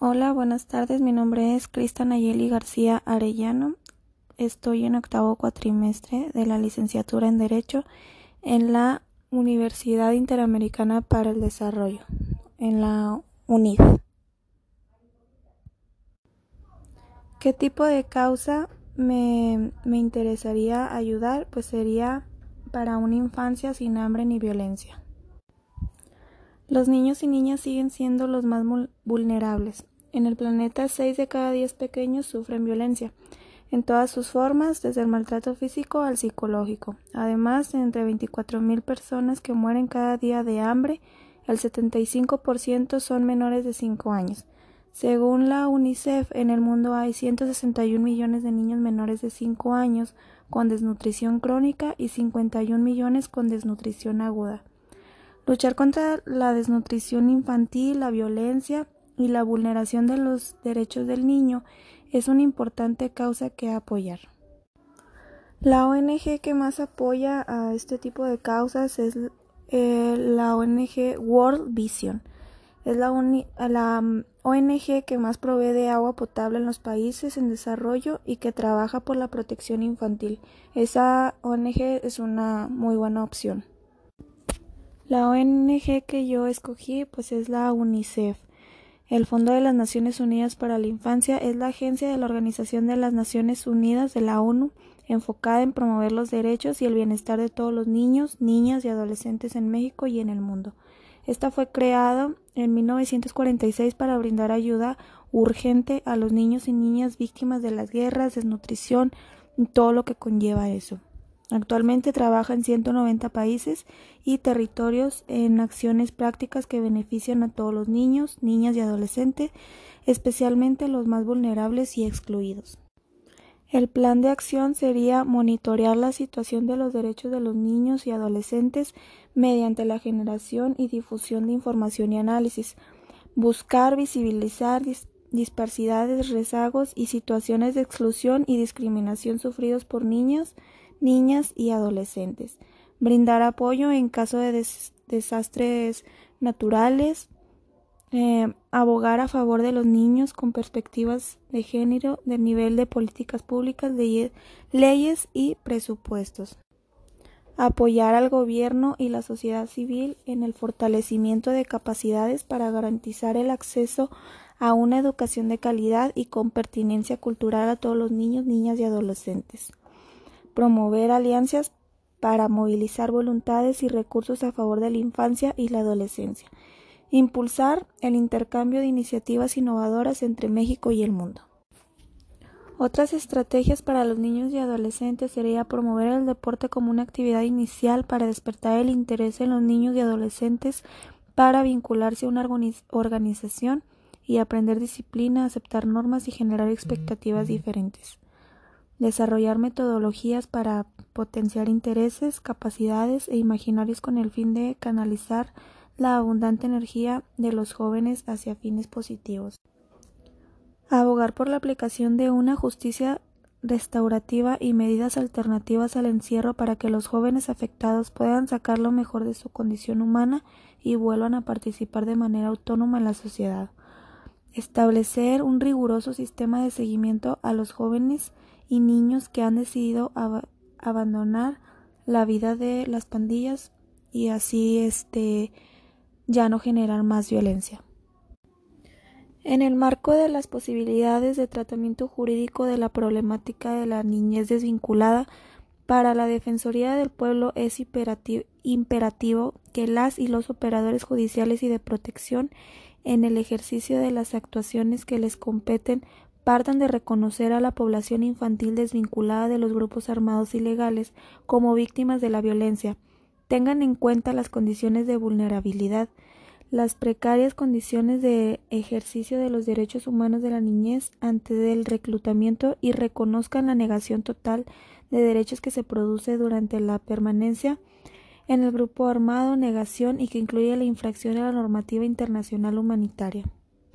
Hola, buenas tardes. Mi nombre es Crista Nayeli García Arellano. Estoy en octavo cuatrimestre de la licenciatura en Derecho en la Universidad Interamericana para el Desarrollo, en la UNID. ¿Qué tipo de causa me, me interesaría ayudar? Pues sería para una infancia sin hambre ni violencia. Los niños y niñas siguen siendo los más vulnerables. En el planeta, 6 de cada 10 pequeños sufren violencia, en todas sus formas, desde el maltrato físico al psicológico. Además, entre 24.000 personas que mueren cada día de hambre, el 75% son menores de 5 años. Según la UNICEF, en el mundo hay 161 millones de niños menores de 5 años con desnutrición crónica y 51 millones con desnutrición aguda. Luchar contra la desnutrición infantil, la violencia y la vulneración de los derechos del niño es una importante causa que apoyar. La ONG que más apoya a este tipo de causas es eh, la ONG World Vision. Es la, mm, ONG que más provee de agua potable en los países en desarrollo y que trabaja por la protección infantil. Esa ONG es una muy buena opción. La ONG que yo escogí pues es la UNICEF. El Fondo de las Naciones Unidas para la Infancia es la agencia de la Organización de las Naciones Unidas de la ONU enfocada en promover los derechos y el bienestar de todos los niños, niñas y adolescentes en México y en el mundo. Esta fue creada en 1946 para brindar ayuda urgente a los niños y niñas víctimas de las guerras, desnutrición y todo lo que conlleva eso. Actualmente trabaja en 190 países y territorios en acciones prácticas que benefician a todos los niños, niñas y adolescentes, especialmente los más vulnerables y excluidos. El plan de acción sería monitorear la situación de los derechos de los niños y adolescentes mediante la generación y difusión de información y análisis, buscar visibilizar disparidades, rezagos y situaciones de exclusión y discriminación sufridos por niños, niñas y adolescentes, brindar apoyo en caso de desastres naturales, eh, abogar a favor de los niños con perspectivas de género, del nivel de políticas públicas, de leyes y presupuestos. Apoyar al gobierno y la sociedad civil en el fortalecimiento de capacidades para garantizar el acceso a una educación de calidad y con pertinencia cultural a todos los niños, niñas y adolescentes promover alianzas para movilizar voluntades y recursos a favor de la infancia y la adolescencia, impulsar el intercambio de iniciativas innovadoras entre México y el mundo. Otras estrategias para los niños y adolescentes sería promover el deporte como una actividad inicial para despertar el interés en los niños y adolescentes para vincularse a una organización y aprender disciplina, aceptar normas y generar expectativas diferentes desarrollar metodologías para potenciar intereses, capacidades e imaginarios con el fin de canalizar la abundante energía de los jóvenes hacia fines positivos. Abogar por la aplicación de una justicia restaurativa y medidas alternativas al encierro para que los jóvenes afectados puedan sacar lo mejor de su condición humana y vuelvan a participar de manera autónoma en la sociedad. Establecer un riguroso sistema de seguimiento a los jóvenes y niños que han decidido abandonar la vida de las pandillas y así este ya no generar más violencia. En el marco de las posibilidades de tratamiento jurídico de la problemática de la niñez desvinculada, para la Defensoría del Pueblo es imperativo que las y los operadores judiciales y de protección en el ejercicio de las actuaciones que les competen partan de reconocer a la población infantil desvinculada de los grupos armados ilegales como víctimas de la violencia, tengan en cuenta las condiciones de vulnerabilidad, las precarias condiciones de ejercicio de los derechos humanos de la niñez antes del reclutamiento y reconozcan la negación total de derechos que se produce durante la permanencia en el grupo armado, negación y que incluye la infracción a la normativa internacional humanitaria.